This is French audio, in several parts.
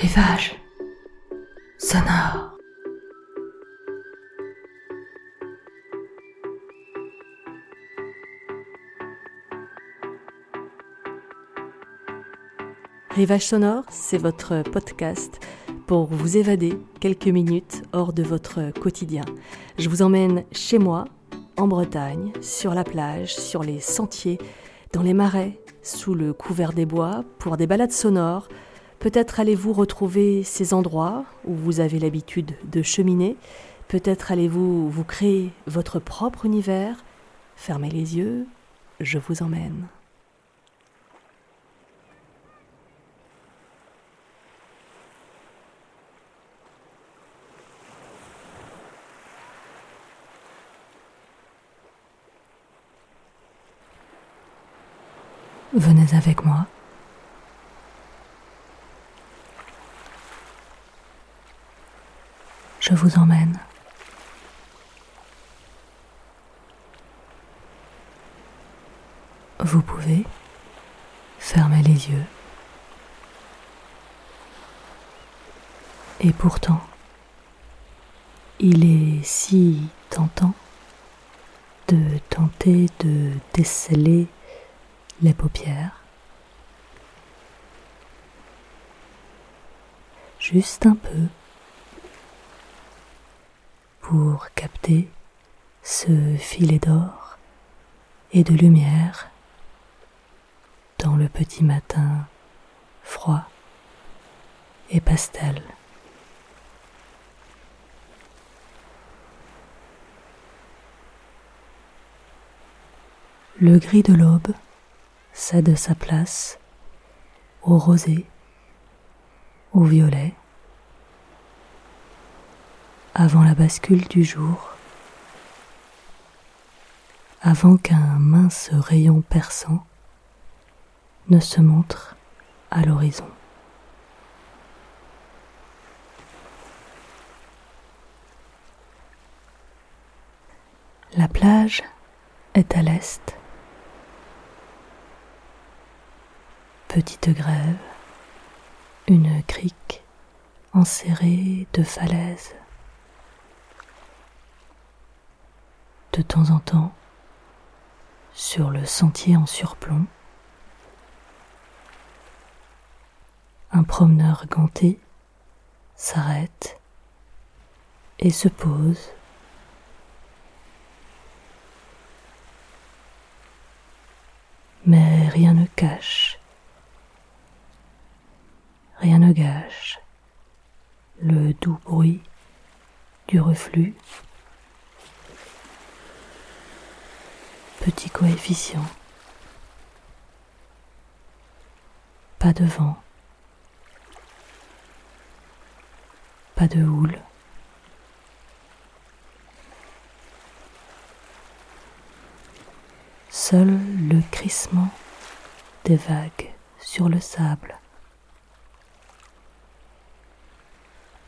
Rivage sonore. Rivage sonore, c'est votre podcast pour vous évader quelques minutes hors de votre quotidien. Je vous emmène chez moi, en Bretagne, sur la plage, sur les sentiers, dans les marais, sous le couvert des bois, pour des balades sonores. Peut-être allez-vous retrouver ces endroits où vous avez l'habitude de cheminer. Peut-être allez-vous vous créer votre propre univers. Fermez les yeux, je vous emmène. Venez avec moi. Je vous emmène. Vous pouvez fermer les yeux. Et pourtant, il est si tentant de tenter de déceler les paupières. Juste un peu pour capter ce filet d'or et de lumière dans le petit matin froid et pastel. Le gris de l'aube cède sa place au rosé, au violet, avant la bascule du jour, avant qu'un mince rayon perçant ne se montre à l'horizon. La plage est à l'est. Petite grève, une crique enserrée de falaises. De temps en temps, sur le sentier en surplomb, un promeneur ganté s'arrête et se pose. Mais rien ne cache rien ne gâche le doux bruit du reflux. Petit coefficient. Pas de vent. Pas de houle. Seul le crissement des vagues sur le sable.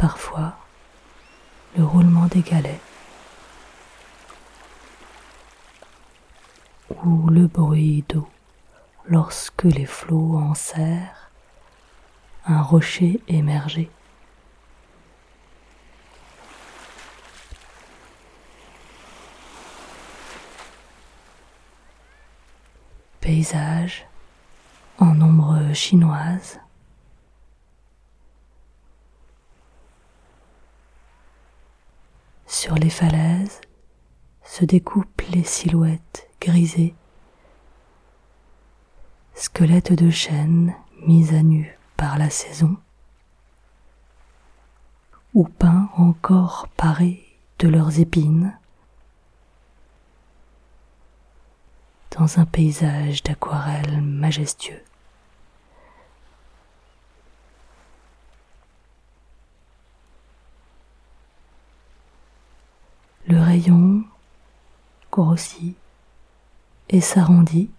parfois le roulement des galets le bruit d'eau lorsque les flots enserrent un rocher émergé. Paysage en ombre chinoise Sur les falaises se découpent les silhouettes grisées, squelettes de chêne mis à nu par la saison, ou peints encore parés de leurs épines, dans un paysage d'aquarelle majestueux. Le rayon grossit et s'arrondit.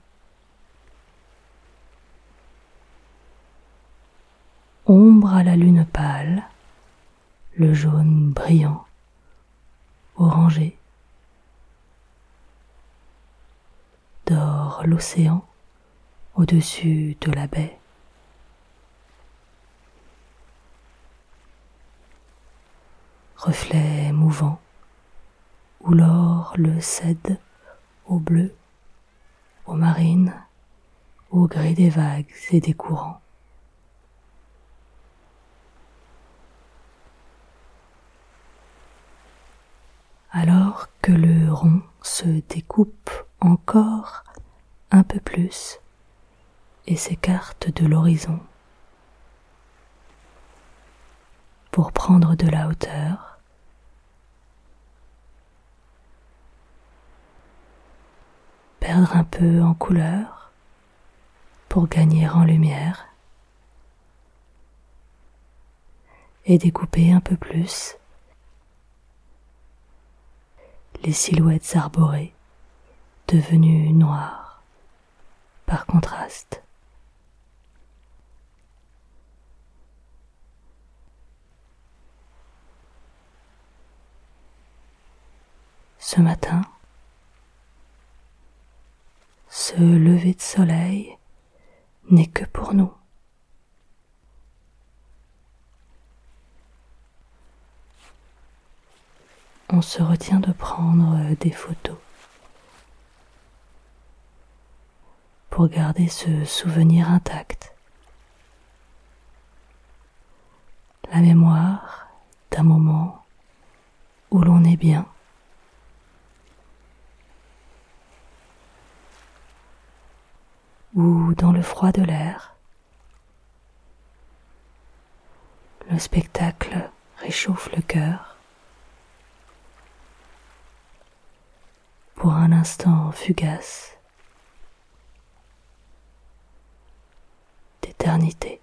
Ombre à la lune pâle, le jaune brillant, orangé, dort l'océan au-dessus de la baie. reflets mouvants, où l'or le cède au bleu, aux marines, au gré des vagues et des courants. Alors que le rond se découpe encore un peu plus et s'écarte de l'horizon pour prendre de la hauteur. Perdre un peu en couleur pour gagner en lumière et découper un peu plus les silhouettes arborées devenues noires par contraste. Ce matin, ce lever de soleil n'est que pour nous. On se retient de prendre des photos pour garder ce souvenir intact. La mémoire d'un moment où l'on est bien. Ou dans le froid de l'air. Le spectacle réchauffe le cœur. Pour un instant fugace d'éternité.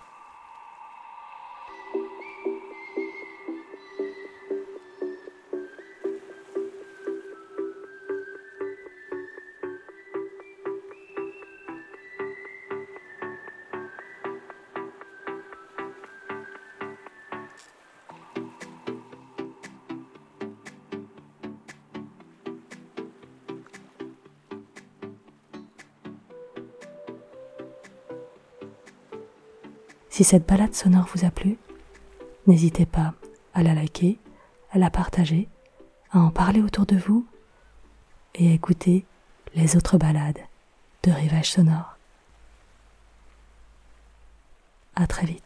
Si cette balade sonore vous a plu, n'hésitez pas à la liker, à la partager, à en parler autour de vous et à écouter les autres balades de Rivage Sonore. À très vite.